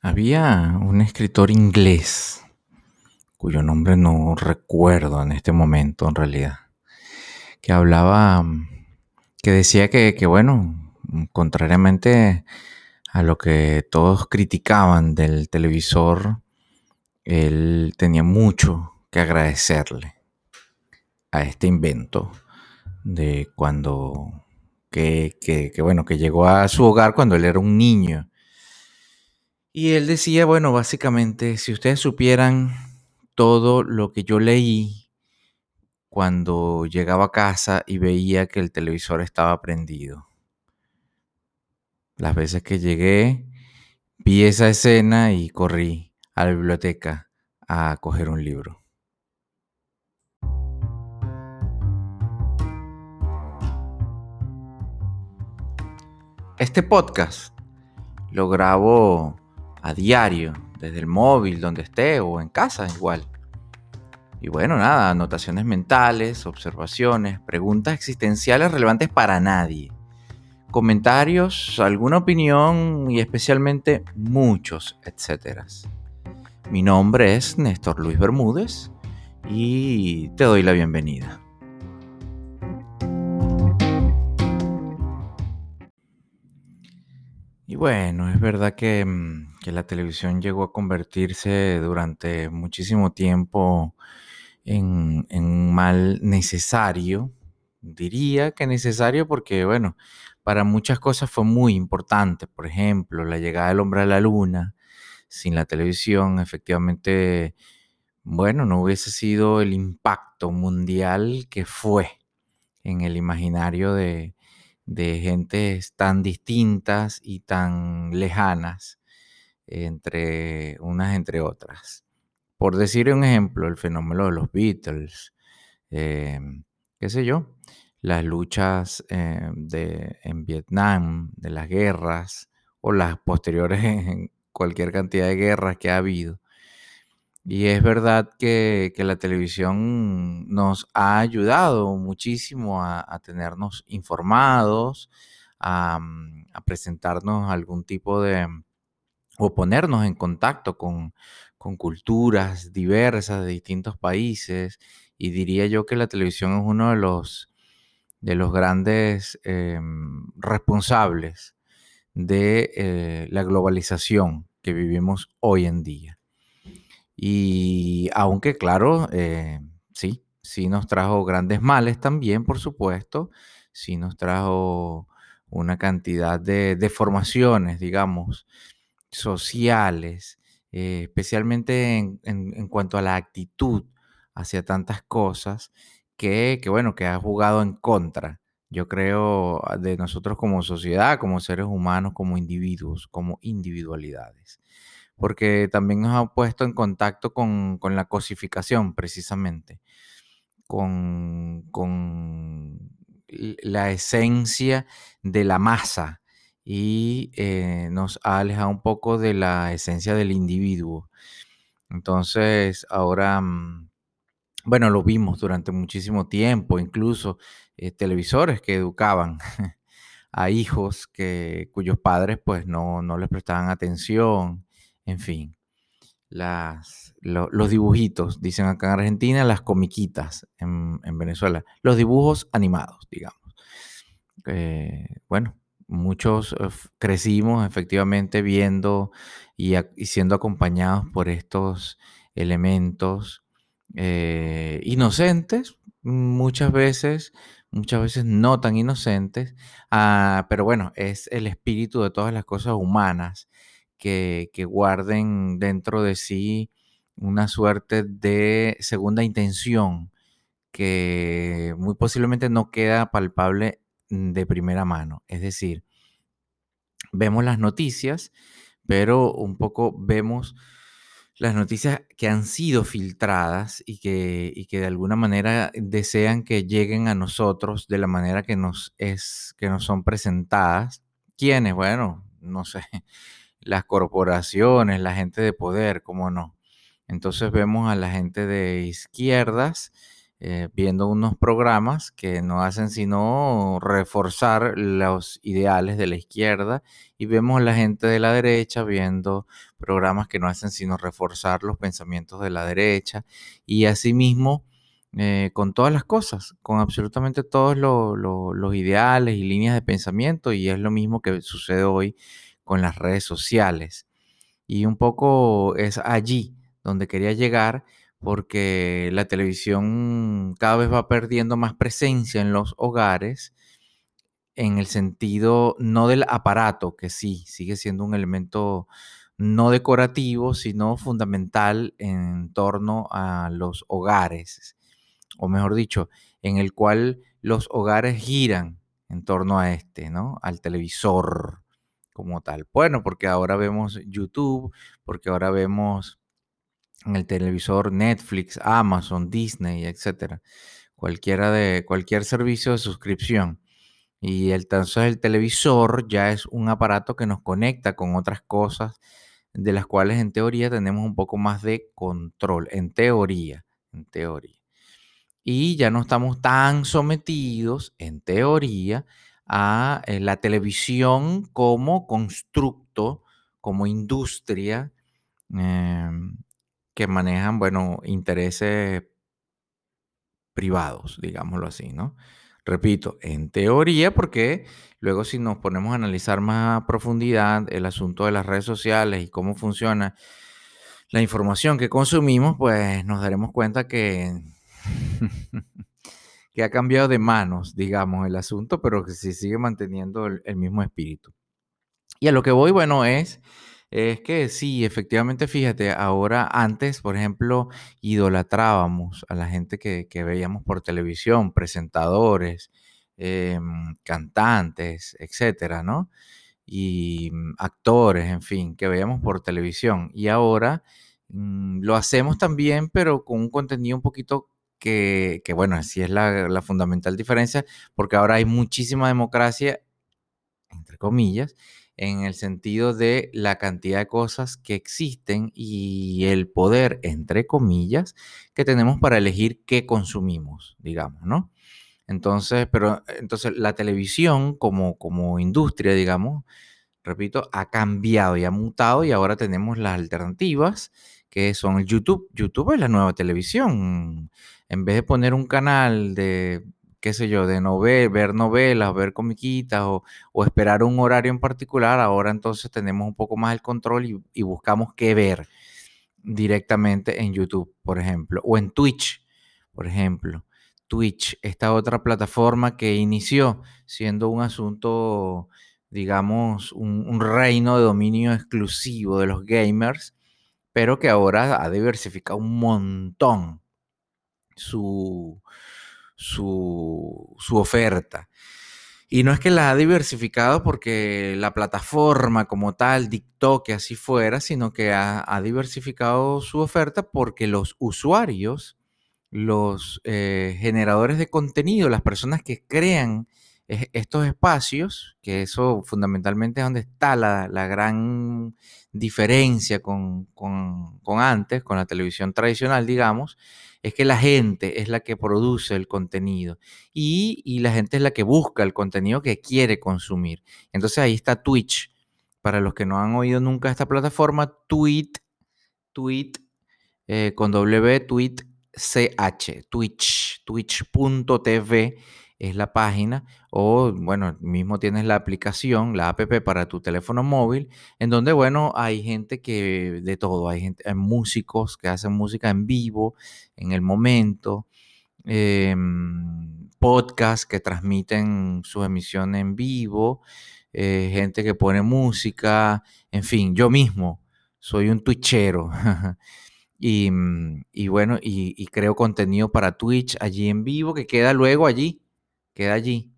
Había un escritor inglés, cuyo nombre no recuerdo en este momento en realidad, que hablaba, que decía que, que bueno, contrariamente a lo que todos criticaban del televisor, él tenía mucho que agradecerle a este invento de cuando que, que, que, bueno que llegó a su hogar cuando él era un niño y él decía bueno básicamente si ustedes supieran todo lo que yo leí cuando llegaba a casa y veía que el televisor estaba prendido. Las veces que llegué vi esa escena y corrí a la biblioteca a coger un libro. Este podcast lo grabo diario, desde el móvil, donde esté, o en casa igual. Y bueno, nada, anotaciones mentales, observaciones, preguntas existenciales relevantes para nadie. Comentarios, alguna opinión y especialmente muchos etcéteras. Mi nombre es Néstor Luis Bermúdez y te doy la bienvenida. Y bueno, es verdad que, mm, que, la televisión llegó a convertirse durante muchísimo tiempo en, en, un mal necesario. Diría que necesario porque, bueno, para muchas cosas fue muy importante. Por ejemplo, la llegada del hombre a la luna. Sin la televisión, efectivamente, bueno, no hubiese sido el impacto mundial que fue en el imaginario de, de gentes tan distintas y tan lejanas entre unas entre otras. Por decir un ejemplo, el fenómeno de los Beatles, eh, qué sé yo, las luchas eh, de, en Vietnam, de las guerras o las posteriores en cualquier cantidad de guerras que ha habido. Y es verdad que, la televisión nos ha ayudado muchísimo a, tenernos informados, a, a, presentarnos algún tipo de, o ponernos en contacto con, culturas diversas de distintos países. Y diría yo que la televisión es uno de los, de los grandes eh, responsables de eh, la globalización que vivimos hoy en día. Y aunque, claro, eh, sí, sí nos trajo grandes males también, por supuesto, sí nos trajo una cantidad de deformaciones, digamos, sociales, eh, especialmente en, en, cuanto a la actitud hacia tantas cosas que, que, bueno, que ha jugado en contra, yo creo, de nosotros como sociedad, como seres humanos, como individuos, como individualidades porque también nos ha puesto en contacto con, con la cosificación, precisamente, con, con, la esencia de la masa y eh, nos ha alejado un poco de la esencia del individuo. Entonces, ahora, mm, bueno, lo vimos durante muchísimo tiempo, incluso eh, televisores que educaban a hijos que, cuyos padres pues no, no les prestaban atención en fin, las, lo, los dibujitos, dicen acá en Argentina, las comiquitas en, en Venezuela, los dibujos animados, digamos. Eh, bueno, muchos eh, crecimos efectivamente viendo y, siendo acompañados por estos elementos eh, inocentes, muchas veces, muchas veces no tan inocentes, ah, pero bueno, es el espíritu de todas las cosas humanas que, guarden dentro de sí una suerte de segunda intención que muy posiblemente no queda palpable de primera mano. Es decir, vemos las noticias, pero un poco vemos las noticias que han sido filtradas y que, y que de alguna manera desean que lleguen a nosotros de la manera que nos, es, que nos son presentadas. ¿Quiénes? Bueno, no sé, las corporaciones, la gente de poder, cómo no. Entonces vemos a la gente de izquierdas eh, viendo unos programas que no hacen sino reforzar los ideales de la izquierda y vemos a la gente de la derecha viendo programas que no hacen sino reforzar los pensamientos de la derecha y asimismo eh, con todas las cosas, con absolutamente todos los ideales y líneas de pensamiento y es lo mismo que sucede hoy con las redes sociales. Y un poco es allí donde quería llegar porque la televisión cada vez va perdiendo más presencia en los hogares en el sentido no del aparato, que sí, sigue siendo un elemento no decorativo, sino fundamental en torno a los hogares, o mejor dicho, en el cual los hogares giran en torno a este, ¿no? Al televisor como tal. Bueno, porque ahora vemos YouTube, porque ahora vemos en el televisor Netflix, Amazon, Disney, etcétera. Cualquiera de cualquier servicio de suscripción. Y el, entonces el televisor ya es un aparato que nos conecta con otras cosas de las cuales en teoría tenemos un poco más de control. En teoría, en teoría. Y ya no estamos tan sometidos, en teoría, a eh, la televisión como constructo, como industria. Em, que manejan, bueno, intereses privados, digámoslo así, ¿no? Repito, en teoría, porque luego si nos ponemos a analizar más a profundidad el asunto de las redes sociales y cómo funciona la información que consumimos, pues nos daremos cuenta que, que ha cambiado de manos, digamos, el asunto, pero que se sigue manteniendo el mismo espíritu. Y a lo que voy, bueno, es es que sí, efectivamente, fíjate, ahora antes, por ejemplo, idolatrábamos a la gente que, veíamos por televisión, presentadores, em, cantantes, etcétera, ¿no? Y mm, actores, en fin, que veíamos por televisión. Y ahora mm, lo hacemos también, pero con un contenido un poquito que, bueno, así es la, fundamental diferencia, porque ahora hay muchísima democracia, entre comillas, en el sentido de la cantidad de cosas que existen y el poder, entre comillas, que tenemos para elegir qué consumimos, digamos, ¿no? Entonces, pero entonces la televisión como, como industria, digamos, repito, ha cambiado y ha mutado y ahora tenemos las alternativas que son YouTube. YouTube es la nueva televisión. En vez de poner un canal de qué sé yo, de novel, ver novelas, ver comiquitas o, esperar un horario en particular, ahora entonces tenemos un poco más el control y, buscamos qué ver directamente en YouTube, por ejemplo, o en Twitch, por ejemplo. Twitch, esta otra plataforma que inició siendo un asunto, digamos, un, reino de dominio exclusivo de los gamers, pero que ahora ha diversificado un montón su, su, oferta. Y no es que la ha diversificado porque la plataforma como tal dictó que así fuera, sino que ha, diversificado su oferta porque los usuarios, los eh, generadores de contenido, las personas que crean estos espacios, que eso fundamentalmente es donde está la, gran diferencia con, con antes, con la televisión tradicional, digamos, es que la gente es la que produce el contenido y, la gente es la que busca el contenido que quiere consumir. Entonces ahí está Twitch. Para los que no han oído nunca esta plataforma, Tweet, Tweet, eh, con W, Tweet, CH, Twitch, twitch.tv es la página o bueno, mismo tienes la aplicación, la app para tu teléfono móvil, en donde bueno, hay gente que de todo, hay gente, músicos que hacen música en vivo, en el momento, em, podcasts que transmiten su emisión en vivo, eh, gente que pone música, en fin, yo mismo soy un twitchero. y, y, bueno, y, y creo contenido para Twitch allí en vivo que queda luego allí queda allí.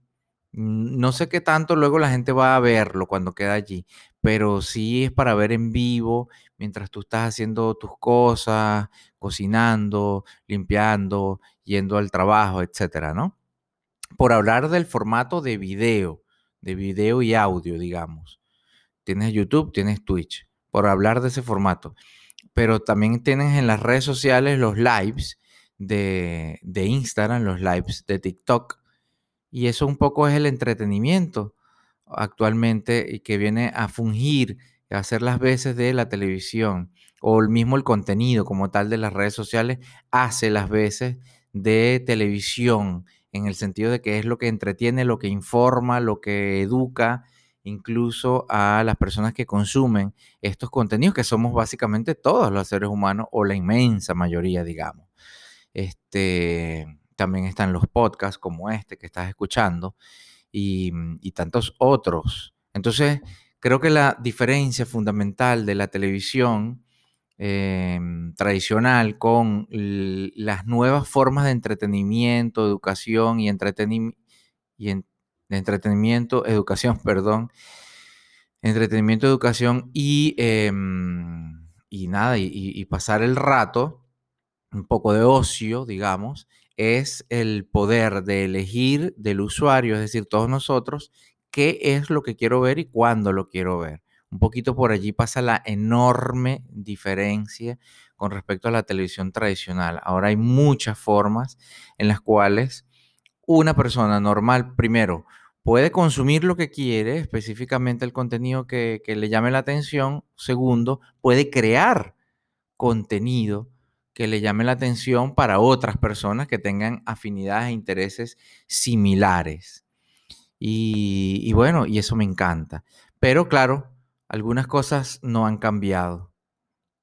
No sé qué tanto luego la gente va a verlo cuando queda allí, pero sí es para ver en vivo mientras tú estás haciendo tus cosas, cocinando, limpiando, yendo al trabajo, etcétera, ¿no? Por hablar del formato de video, de video y audio, digamos. Tienes YouTube, tienes Twitch, por hablar de ese formato. Pero también tienes en las redes sociales los lives de, de Instagram, los lives de TikTok. Y eso un poco es el entretenimiento actualmente y que viene a fungir, a hacer las veces de la televisión o el mismo el contenido como tal de las redes sociales hace las veces de televisión en el sentido de que es lo que entretiene, lo que informa, lo que educa incluso a las personas que consumen estos contenidos, que somos básicamente todos los seres humanos o la inmensa mayoría, digamos. Este, también están los podcasts como este que estás escuchando y, tantos otros. Entonces, creo que la diferencia fundamental de la televisión Em, tradicional con las nuevas formas de entretenimiento, educación y, y entretenimiento, educación, perdón, entretenimiento, educación y, em, y nada, y, pasar el rato, un poco de ocio, digamos, es el poder de elegir del usuario, es decir, todos nosotros, qué es lo que quiero ver y cuándo lo quiero ver. Un poquito por allí pasa la enorme diferencia con respecto a la televisión tradicional. Ahora hay muchas formas en las cuales una persona normal, primero, puede consumir lo que quiere, específicamente el contenido que, le llame la atención. Segundo, puede crear contenido que le llame la atención para otras personas que tengan afinidades e intereses similares. Y, bueno, y eso me encanta. Pero claro, algunas cosas no han cambiado.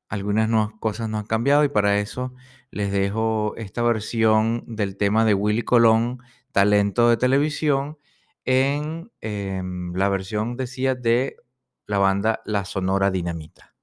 Algunas cosas no han cambiado y para eso les dejo esta versión del tema de Willy Colón, talento de televisión, en em, la versión, decía, de la banda La Sonora Dinamita.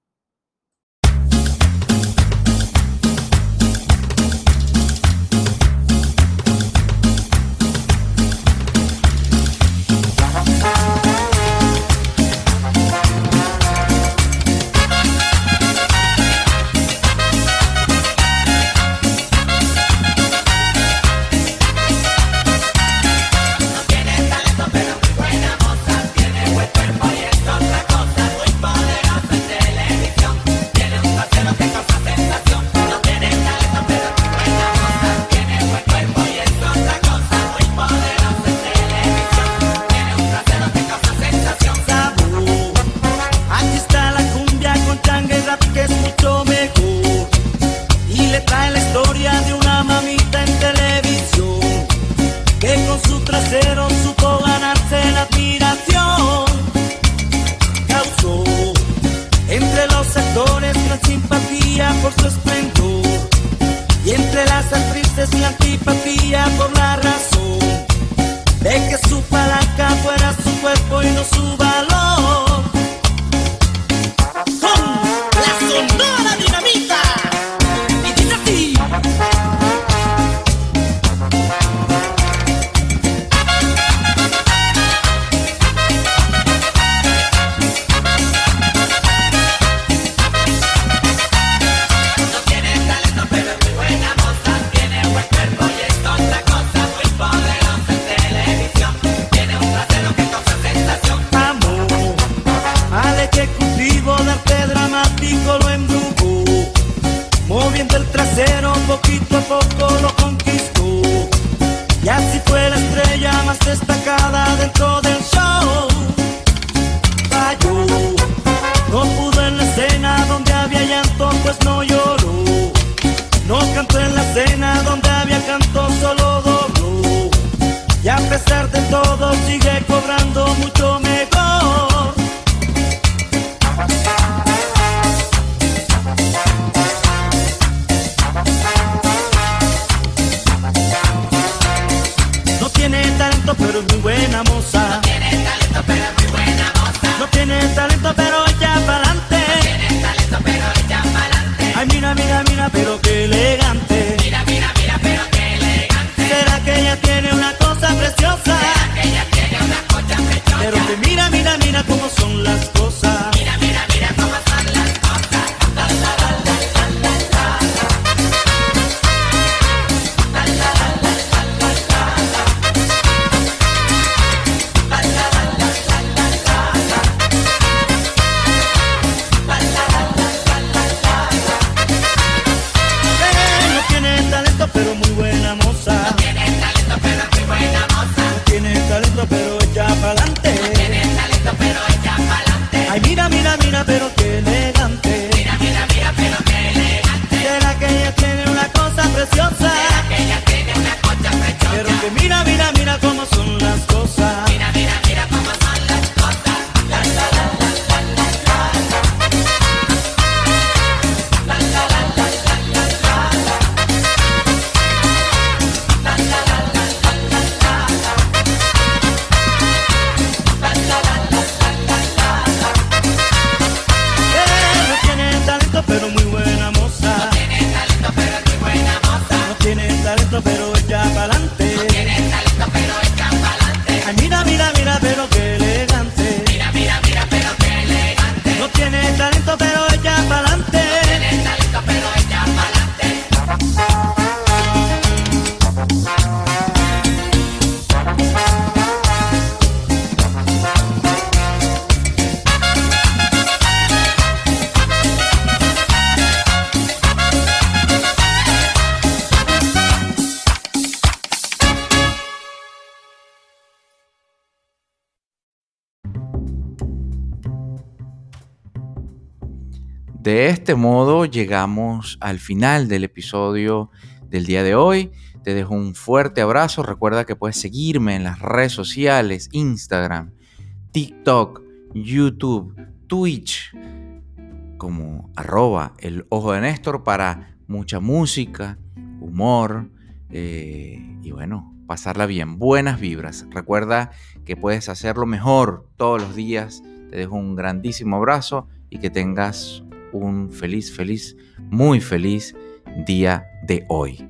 no lloró, no cantó en la cena donde había canto, solo dobló. Y a pesar Mira, mira, pero qué elegante. Mira, mira, mira, pero qué elegante. Será que ella tiene una cosa preciosa. Será que ella tiene una cosa preciosa. Pero que mira, mira, mira cómo son las cosas. De este modo llegamos al final del episodio del día de hoy. Te dejo un fuerte abrazo. Recuerda que puedes seguirme en las redes sociales, Instagram, TikTok, YouTube, Twitch, como arroba el ojo de Néstor para mucha música, humor eh, y bueno, pasarla bien, buenas vibras. Recuerda que puedes hacerlo mejor todos los días. Te dejo un grandísimo abrazo y que tengas un feliz, feliz, muy feliz día de hoy.